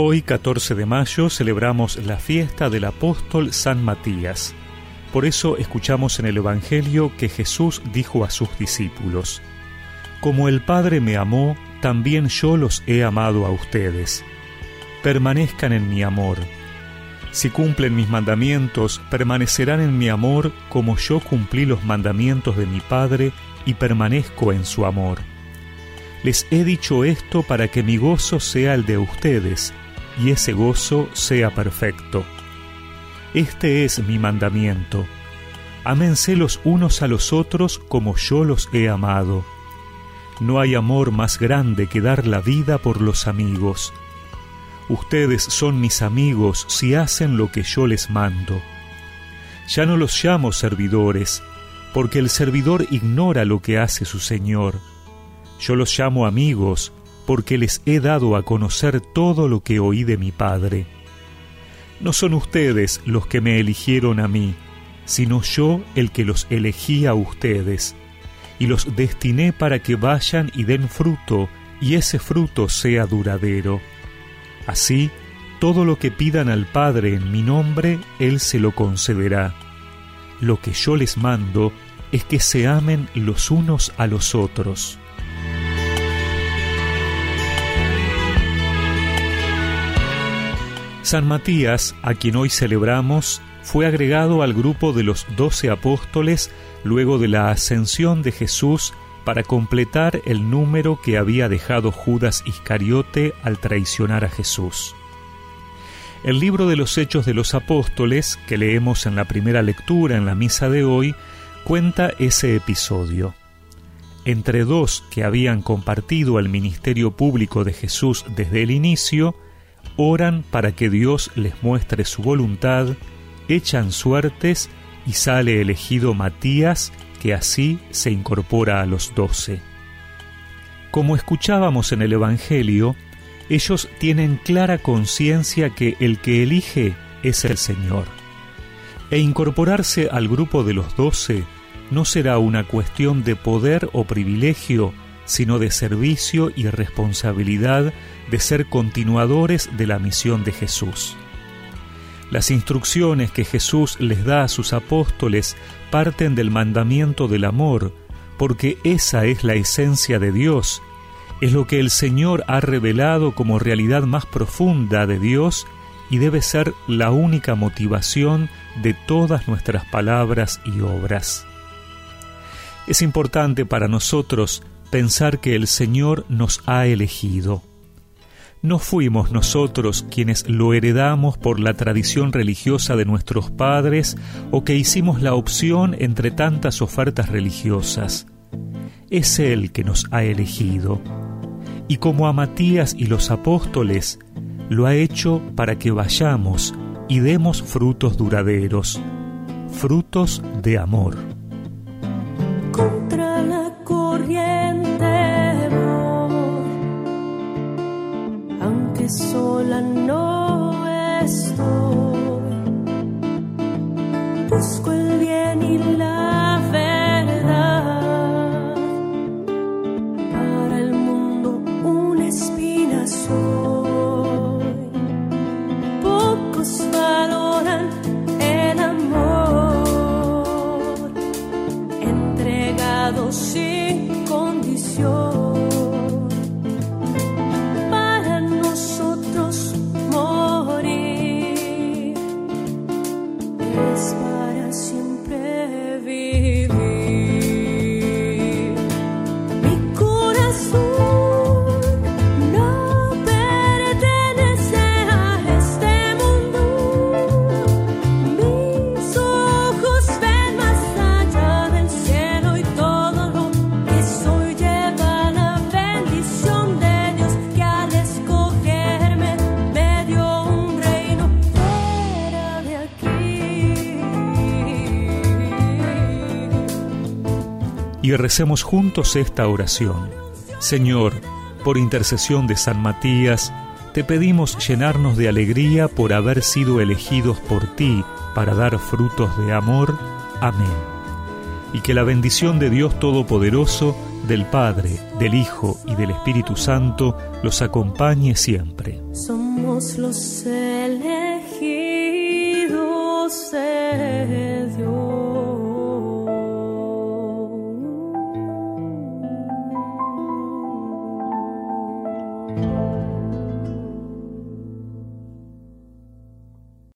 Hoy, 14 de mayo, celebramos la fiesta del apóstol San Matías. Por eso escuchamos en el Evangelio que Jesús dijo a sus discípulos, Como el Padre me amó, también yo los he amado a ustedes. Permanezcan en mi amor. Si cumplen mis mandamientos, permanecerán en mi amor como yo cumplí los mandamientos de mi Padre y permanezco en su amor. Les he dicho esto para que mi gozo sea el de ustedes y ese gozo sea perfecto. Este es mi mandamiento. Ámense los unos a los otros como yo los he amado. No hay amor más grande que dar la vida por los amigos. Ustedes son mis amigos si hacen lo que yo les mando. Ya no los llamo servidores, porque el servidor ignora lo que hace su Señor. Yo los llamo amigos, porque les he dado a conocer todo lo que oí de mi Padre. No son ustedes los que me eligieron a mí, sino yo el que los elegí a ustedes, y los destiné para que vayan y den fruto, y ese fruto sea duradero. Así, todo lo que pidan al Padre en mi nombre, Él se lo concederá. Lo que yo les mando es que se amen los unos a los otros. San Matías, a quien hoy celebramos, fue agregado al grupo de los doce apóstoles luego de la ascensión de Jesús para completar el número que había dejado Judas Iscariote al traicionar a Jesús. El libro de los Hechos de los Apóstoles, que leemos en la primera lectura en la misa de hoy, cuenta ese episodio. Entre dos que habían compartido el ministerio público de Jesús desde el inicio, oran para que Dios les muestre su voluntad, echan suertes y sale elegido Matías, que así se incorpora a los doce. Como escuchábamos en el Evangelio, ellos tienen clara conciencia que el que elige es el Señor. E incorporarse al grupo de los doce no será una cuestión de poder o privilegio, sino de servicio y responsabilidad de ser continuadores de la misión de Jesús. Las instrucciones que Jesús les da a sus apóstoles parten del mandamiento del amor, porque esa es la esencia de Dios, es lo que el Señor ha revelado como realidad más profunda de Dios y debe ser la única motivación de todas nuestras palabras y obras. Es importante para nosotros pensar que el Señor nos ha elegido. No fuimos nosotros quienes lo heredamos por la tradición religiosa de nuestros padres o que hicimos la opción entre tantas ofertas religiosas. Es Él que nos ha elegido. Y como a Matías y los apóstoles, lo ha hecho para que vayamos y demos frutos duraderos, frutos de amor. Contra y recemos juntos esta oración. Señor, por intercesión de San Matías, te pedimos llenarnos de alegría por haber sido elegidos por ti para dar frutos de amor. Amén. Y que la bendición de Dios Todopoderoso, del Padre, del Hijo y del Espíritu Santo los acompañe siempre. Somos los elegidos de Dios.